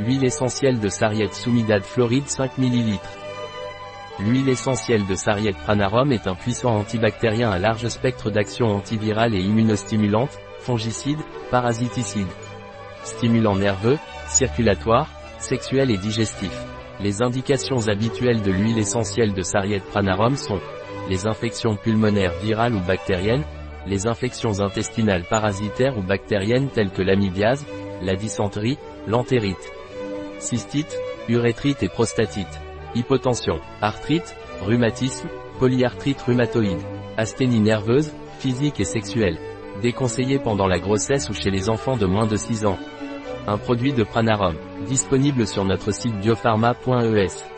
Huile essentielle de sarriette soumidade floride 5 ml. L'huile essentielle de sarriette pranarum est un puissant antibactérien à large spectre d'action antivirale et immunostimulante, fongicide, parasiticide. Stimulant nerveux, circulatoire, sexuel et digestif. Les indications habituelles de l'huile essentielle de sarriette pranarum sont les infections pulmonaires virales ou bactériennes, les infections intestinales parasitaires ou bactériennes telles que l'amibiase, la dysenterie, l'entérite, cystite, urétrite et prostatite, hypotension, arthrite, rhumatisme, polyarthrite rhumatoïde, asthénie nerveuse, physique et sexuelle, déconseillé pendant la grossesse ou chez les enfants de moins de 6 ans. Un produit de Pranarum, disponible sur notre site biopharma.es.